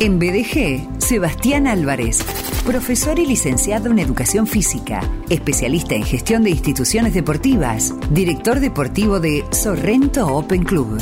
En BDG, Sebastián Álvarez, profesor y licenciado en Educación Física, especialista en gestión de instituciones deportivas, director deportivo de Sorrento Open Club.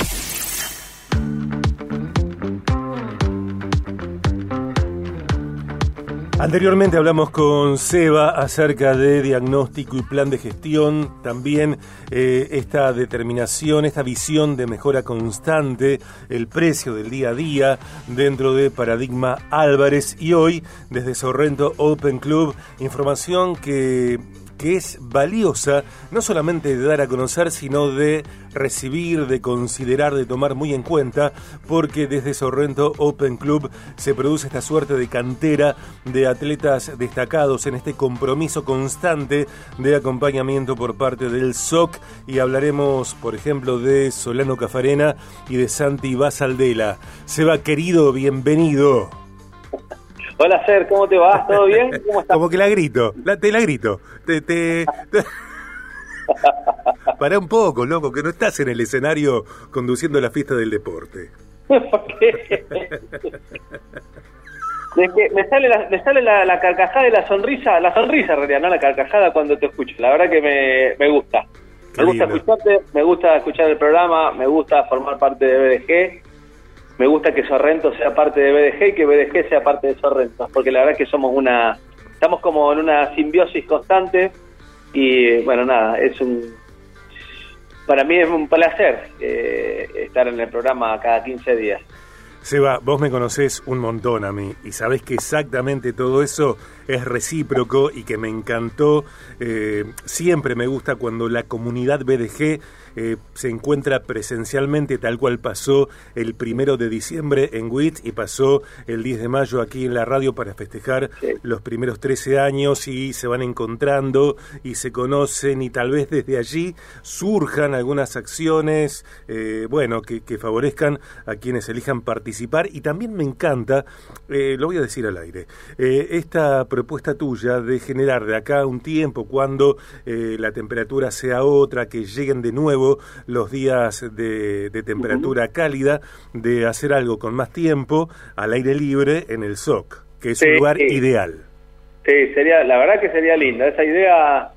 Anteriormente hablamos con Seba acerca de diagnóstico y plan de gestión, también eh, esta determinación, esta visión de mejora constante, el precio del día a día dentro de Paradigma Álvarez. Y hoy desde Sorrento Open Club, información que que es valiosa no solamente de dar a conocer, sino de recibir, de considerar, de tomar muy en cuenta, porque desde Sorrento Open Club se produce esta suerte de cantera de atletas destacados en este compromiso constante de acompañamiento por parte del SOC y hablaremos, por ejemplo, de Solano Cafarena y de Santi Basaldela. Seba, querido, bienvenido. Hola, Ser, ¿cómo te va? ¿Todo bien? ¿Cómo estás? Como que la grito, la, te la grito. Te, te, Pará un poco, loco, que no estás en el escenario conduciendo la fiesta del deporte. ¿Por qué? me sale, la, me sale la, carcajada de la sonrisa, la sonrisa en realidad, no la carcajada cuando te escucho. La verdad que me, me gusta. me gusta escucharte, me gusta escuchar el programa, me gusta formar parte de BDG me gusta que Sorrento sea parte de BDG y que BDG sea parte de Sorrento, porque la verdad es que somos una, estamos como en una simbiosis constante y bueno, nada, es un, para mí es un placer eh, estar en el programa cada 15 días. Seba, vos me conocés un montón a mí y sabés que exactamente todo eso es recíproco y que me encantó. Eh, siempre me gusta cuando la comunidad BDG eh, se encuentra presencialmente tal cual pasó el primero de diciembre en WIT y pasó el 10 de mayo aquí en la radio para festejar los primeros 13 años y se van encontrando y se conocen y tal vez desde allí surjan algunas acciones, eh, bueno, que, favorezcan a quienes elijan participar y también me encanta, eh, lo voy a decir al aire, esta propuesta tuya de generar de acá un tiempo cuando la temperatura sea otra, que lleguen de nuevo los días de, temperatura cálida, de hacer algo con más tiempo al aire libre en el SOC, que es un lugar ideal. Sí, sería, la verdad que sería linda. Esa idea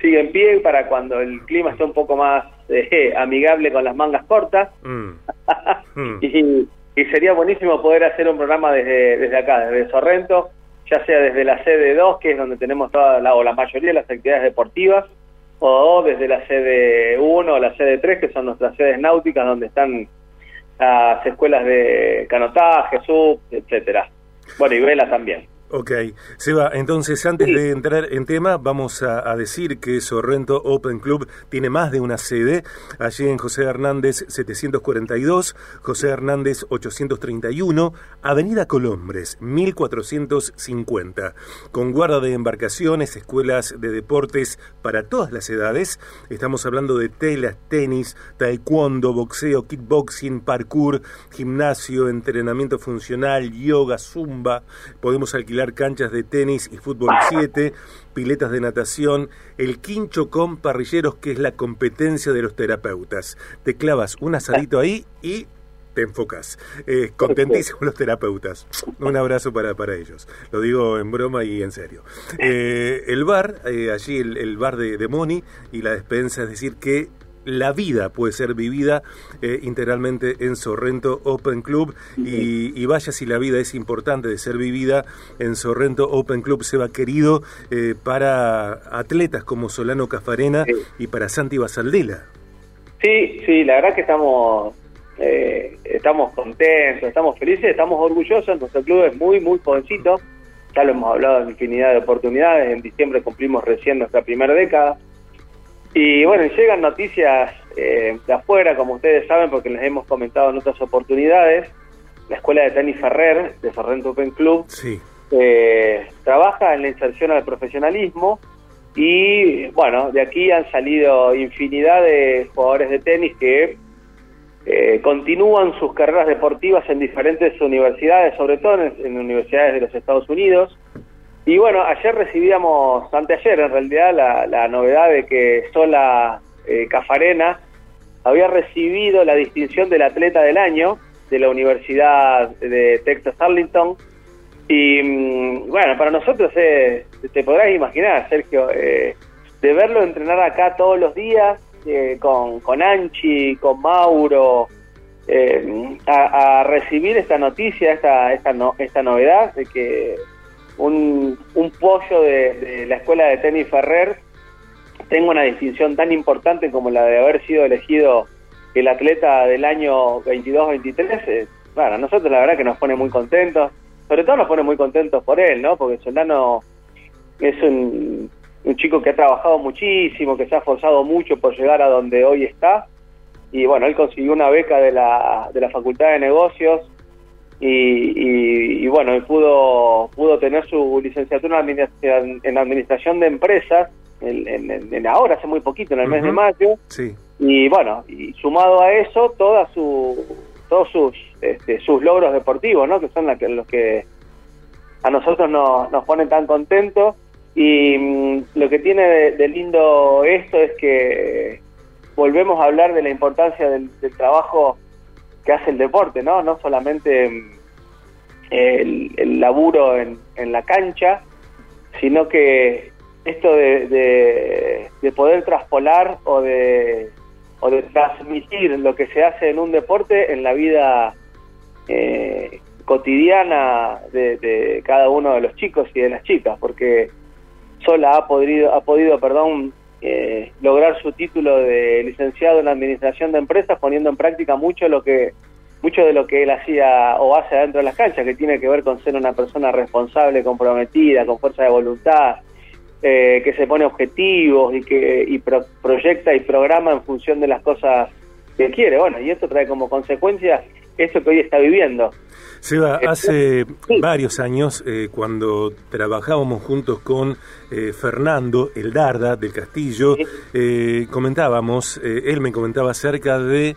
sigue en pie para cuando el clima esté un poco más eh, amigable con las mangas cortas. Mm. Mm. y, sería buenísimo poder hacer un programa desde, desde acá, desde Sorrento, ya sea desde la sede 2, que es donde tenemos toda la, o la mayoría de las actividades deportivas, o desde la sede 1 o la sede 3, que son nuestras sedes náuticas, donde están las escuelas de canotaje, sub, etcétera. Bueno, y vela también. Ok, Seba, entonces antes de entrar en tema, vamos a, decir que Sorrento Open Club tiene más de una sede, allí en José Hernández 742, José Hernández 831, Avenida Colombres 1450, con guarda de embarcaciones, escuelas de deportes para todas las edades, estamos hablando de telas, tenis, taekwondo, boxeo, kickboxing, parkour, gimnasio, entrenamiento funcional, yoga, zumba, podemos alquilar canchas de tenis y fútbol 7, piletas de natación, el quincho con parrilleros, que es la competencia de los terapeutas. Te clavas un asadito ahí y te enfocas. Contentísimos los terapeutas. Un abrazo para, para ellos. Lo digo en broma y en serio. Eh, el bar, eh, allí el, bar de, de Moni y la despensa, es decir, que la vida puede ser vivida eh, integralmente en Sorrento Open Club. Y, vaya si la vida es importante de ser vivida en Sorrento Open Club, se va querido eh, para atletas como Solano Cafarena y para Santi Basaldela. Sí, sí, la verdad que estamos eh, estamos contentos, estamos felices, estamos orgullosos, nuestro club es muy, muy jovencito, ya lo hemos hablado en infinidad de oportunidades, en diciembre cumplimos recién nuestra primera década, y bueno, llegan noticias eh, de afuera, como ustedes saben, porque les hemos comentado en otras oportunidades. La Escuela de Tenis Ferrer, de Sorrento Open Club, eh, trabaja en la inserción al profesionalismo y bueno, de aquí han salido infinidad de jugadores de tenis que eh, continúan sus carreras deportivas en diferentes universidades, sobre todo en universidades de los Estados Unidos. Y bueno, ayer recibíamos, anteayer en realidad, la, novedad de que Sola eh, Cafarena había recibido la distinción del atleta del año de la Universidad de Texas Arlington. Y mm, bueno, para nosotros eh, te podrás imaginar, Sergio, eh, de verlo entrenar acá todos los días, eh, con, con Anchi, con Mauro, a, recibir esta noticia, esta, esta, no, esta novedad de que un, un pollo de, la escuela de tenis Ferrer. Tenga una distinción tan importante como la de haber sido elegido el atleta del año 22-23, eh, bueno, a nosotros la verdad que nos pone muy contentos, sobre todo nos pone muy contentos por él, ¿no? Porque Solano es un, un chico que ha trabajado muchísimo, que se ha esforzado mucho por llegar a donde hoy está, y bueno, él consiguió una beca de la, de la Facultad de Negocios, y, y, bueno, él pudo, pudo tener su licenciatura en, en administración de empresas, en, en, ahora, hace muy poquito, en el mes de mayo, sí y bueno, y sumado a eso, toda su, todos sus, este, sus logros deportivos, ¿no? Que son la que, los que a nosotros nos, nos ponen tan contentos. Y mm, lo que tiene de, lindo esto es que volvemos a hablar de la importancia del, trabajo que hace el deporte, ¿no? No solamente mm, el, laburo en, en la cancha, sino que esto de, de, de poder traspolar o de o de transmitir lo que se hace en un deporte en la vida eh, cotidiana de, cada uno de los chicos y de las chicas, porque Sola ha podido, ha podido perdón, eh, lograr su título de licenciado en Administración de Empresas poniendo en práctica mucho lo que mucho de lo que él hacía o hace dentro de las canchas, que tiene que ver con ser una persona responsable, comprometida, con fuerza de voluntad, eh, que se pone objetivos y que y proyecta y programa en función de las cosas que quiere. Bueno, y esto trae como consecuencia esto que hoy está viviendo. Seba, eh, hace varios años, eh, cuando trabajábamos juntos con Fernando El Darda del Castillo, comentábamos, él me comentaba acerca de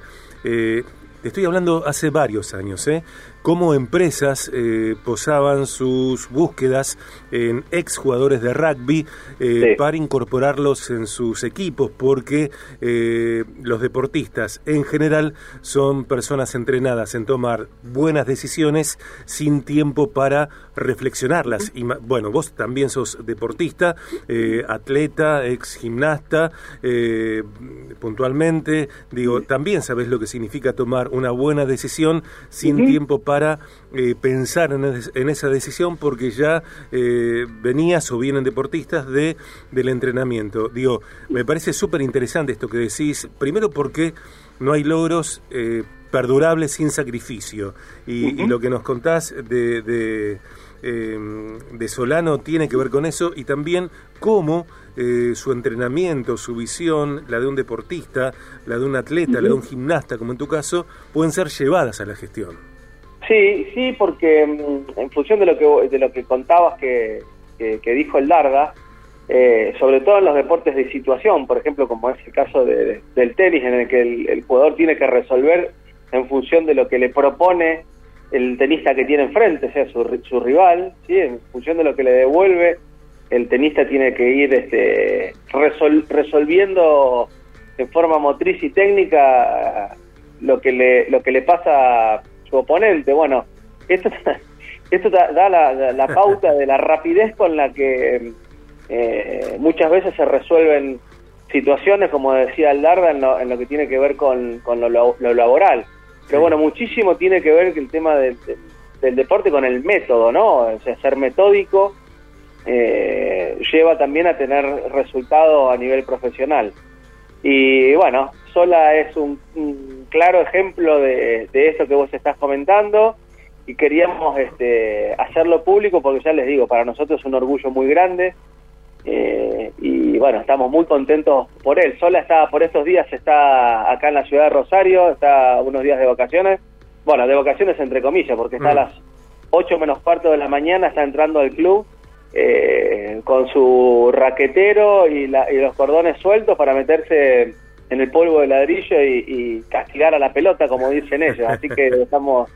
estoy hablando hace varios años, ¿eh? Cómo empresas eh, posaban sus búsquedas en exjugadores de rugby eh, para incorporarlos en sus equipos, porque eh, los deportistas en general son personas entrenadas en tomar buenas decisiones sin tiempo para reflexionarlas. Y bueno, vos también sos deportista, atleta, ex gimnasta, puntualmente, digo, también sabes lo que significa tomar una buena decisión sin tiempo para para eh, pensar en, esa decisión porque ya eh, venías o vienen deportistas de del entrenamiento. Digo, me parece súper interesante esto que decís, primero porque no hay logros eh, perdurables sin sacrificio y, lo que nos contás de, de, de, Solano tiene que ver con eso y también cómo su entrenamiento, su visión, la de un deportista, la de un atleta, la de un gimnasta, como en tu caso, pueden ser llevadas a la gestión. Sí, sí, porque mm, en función de lo que de lo que contabas que, que, dijo el Darda, eh, sobre todo en los deportes de situación, por ejemplo, como es el caso de, del tenis, en el que el, jugador tiene que resolver en función de lo que le propone el tenista que tiene enfrente, sea, su, su rival, ¿sí? en función de lo que le devuelve, el tenista tiene que ir este, resolviendo en forma motriz y técnica lo que le, lo que le pasa oponente. Bueno, esto, esto da la, pauta de la rapidez con la que eh, muchas veces se resuelven situaciones, como decía Aldarda, en lo, en lo que tiene que ver con, con lo, laboral. Pero bueno, muchísimo tiene que ver el tema del deporte con el método, ¿no? O sea, ser metódico eh, lleva también a tener resultados a nivel profesional. Y bueno, Sola es un, claro ejemplo de, esto que vos estás comentando y queríamos este, hacerlo público porque ya les digo, para nosotros es un orgullo muy grande eh, y bueno, estamos muy contentos por él. Sola está por estos días, está acá en la ciudad de Rosario, está unos días de vacaciones, bueno, de vacaciones entre comillas, porque está a mm. las 8 menos cuarto de la mañana, está entrando al club eh, con su raquetero y, y los cordones sueltos para meterse en el polvo de ladrillo y, castigar a la pelota, como dicen ellos. Así que estamos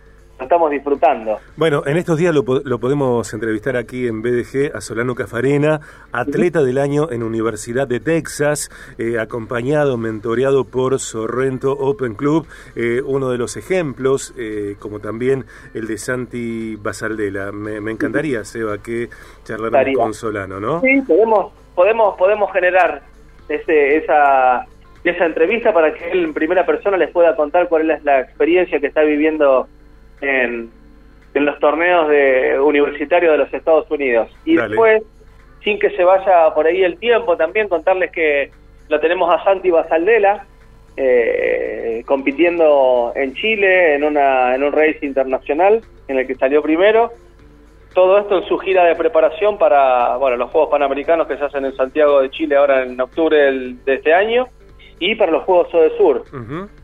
estamos disfrutando. Bueno, en estos días lo, lo, podemos entrevistar aquí en BDG a Solano Cafarena, atleta del año en Universidad de Texas, eh, acompañado, mentoreado por Sorrento Open Club, eh, uno de los ejemplos, eh, como también el de Santi Basaldela. Me, encantaría, Seba, que charláramos con Solano, ¿no? Sí, podemos, podemos, podemos generar ese, esa esa entrevista para que él en primera persona les pueda contar cuál es la experiencia que está viviendo en, los torneos de universitarios de los Estados Unidos. Y después, sin que se vaya por ahí el tiempo, también contarles que lo tenemos a Santi Basaldela, eh, compitiendo en Chile en, una, en un race internacional en el que salió primero. Todo esto en su gira de preparación para bueno, los Juegos Panamericanos que se hacen en Santiago de Chile ahora en octubre de este año y para los Juegos de Sur.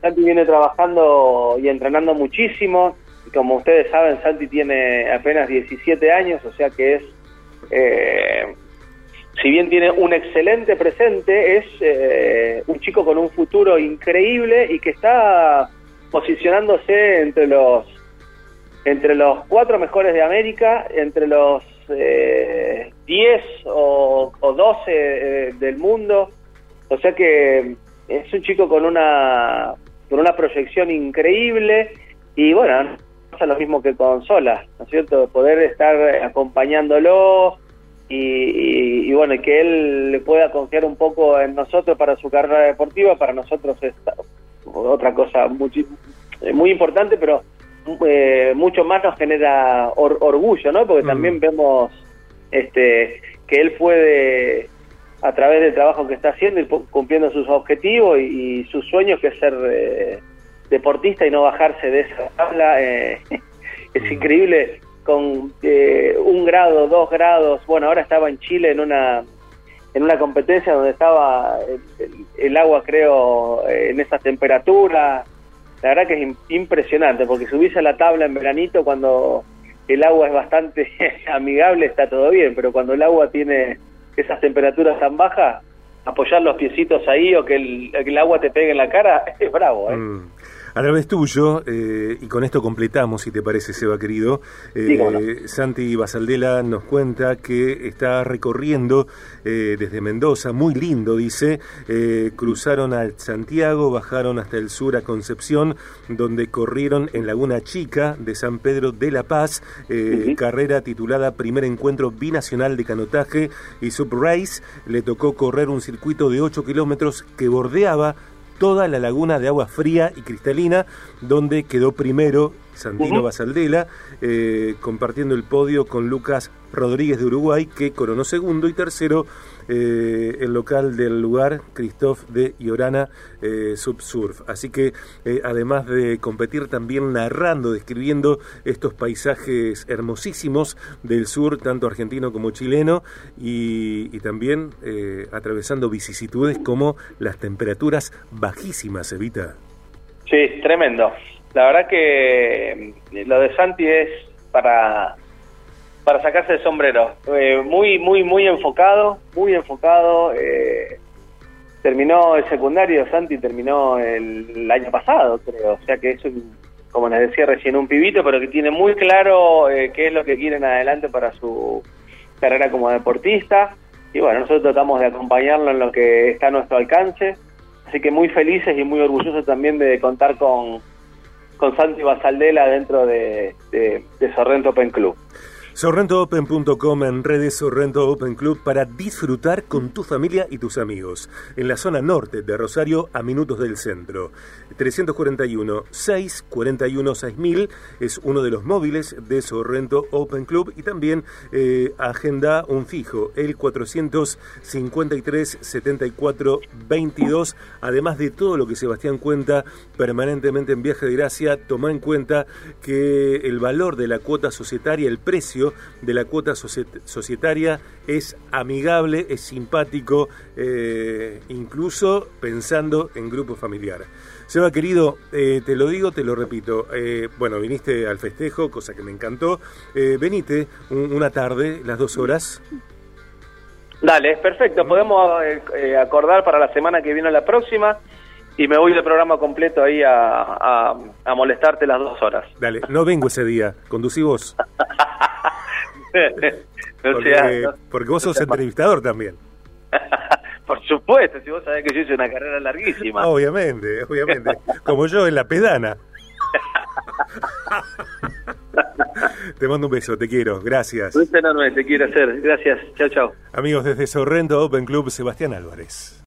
Santi viene trabajando y entrenando muchísimo, como ustedes saben, Santi tiene apenas 17 años, o sea que es, eh, si bien tiene un excelente presente, es eh, un chico con un futuro increíble y que está posicionándose entre los entre los cuatro mejores de América, entre los eh, 10 o, o 12 eh, del mundo. O sea que es un chico con una con una proyección increíble y bueno, pasa lo mismo que con Sola, ¿no es cierto? Poder estar acompañándolo y, bueno, que él le pueda confiar un poco en nosotros para su carrera deportiva, para nosotros es otra cosa muy, muy importante, pero eh, mucho más nos genera orgullo, ¿no? Porque mm. también vemos este que él puede a través del trabajo que está haciendo y cumpliendo sus objetivos y, sus sueños que es ser eh, deportista y no bajarse de esa tabla. Eh, es increíble con eh, un grado, dos grados. Bueno, ahora estaba en Chile en una en una competencia donde estaba el, agua, creo, en esa temperatura. La verdad que es impresionante porque subís a la tabla en veranito cuando el agua es bastante amigable está todo bien, pero cuando el agua tiene esas temperaturas tan bajas, apoyar los piecitos ahí o que el, agua te pegue en la cara, es bravo. ¿eh? Mm. A través tuyo, eh, y con esto completamos, si te parece, Seba querido, eh, Santi Basaldela nos cuenta que está recorriendo eh, desde Mendoza, muy lindo, dice, cruzaron a Santiago, bajaron hasta el sur a Concepción, donde corrieron en Laguna Chica de San Pedro de la Paz, carrera titulada Primer Encuentro Binacional de Canotaje y Subrace. Le tocó correr un circuito de 8 kilómetros que bordeaba toda la laguna de agua fría y cristalina, donde quedó primero Santino Basaldela, eh, compartiendo el podio con Lucas Rodríguez de Uruguay, que coronó segundo, y tercero eh, el local del lugar, Christoph de Iorana eh, Subsurf. Así que eh, además de competir también narrando, describiendo estos paisajes hermosísimos del sur, tanto argentino como chileno, y, también atravesando vicisitudes como las temperaturas bajísimas, Evita. Sí, tremendo. La verdad que lo de Santi es para para sacarse el sombrero. Eh, muy, muy, muy enfocado, muy enfocado. Eh, terminó el secundario, Santi terminó el, año pasado, creo. O sea que es, un, como les decía recién, un pibito, pero que tiene muy claro eh, qué es lo que quieren adelante para su carrera como deportista. Y bueno, nosotros tratamos de acompañarlo en lo que está a nuestro alcance. Así que muy felices y muy orgullosos también de contar con, con Santi Basaldela dentro de, de, de Sorrento Open Club. SorrentoOpen.com en redes Sorrento Open Club para disfrutar con tu familia y tus amigos. En la zona norte de Rosario, a minutos del centro. 341 641 6000 es uno de los móviles de Sorrento Open Club y también eh, agenda un fijo, el 453 74 22. Además de todo lo que Sebastián cuenta permanentemente en Viaje de Gracia, toma en cuenta que el valor de la cuota societaria, el precio de la cuota societaria es amigable, es simpático, eh, incluso pensando en grupo familiar. Seba, querido, eh, te lo digo, te lo repito. Eh, bueno, viniste al festejo, cosa que me encantó. venite una tarde, las dos horas. Dale, perfecto. Podemos acordar para la semana que viene la próxima. y me voy de programa completo ahí a, a, molestarte las dos horas. Dale, no vengo ese día, conducí vos. porque, porque vos sos entrevistador también. Por supuesto, si vos sabés que yo hice una carrera larguísima. Obviamente, obviamente. Como yo en la pedana. te mando un beso, te quiero, gracias. Un enorme, te quiero hacer, gracias, chao, chao. Amigos, desde Sorrento Open Club, Sebastián Álvarez.